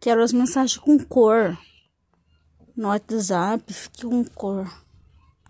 Quero as mensagens com cor. No WhatsApp, fique com cor.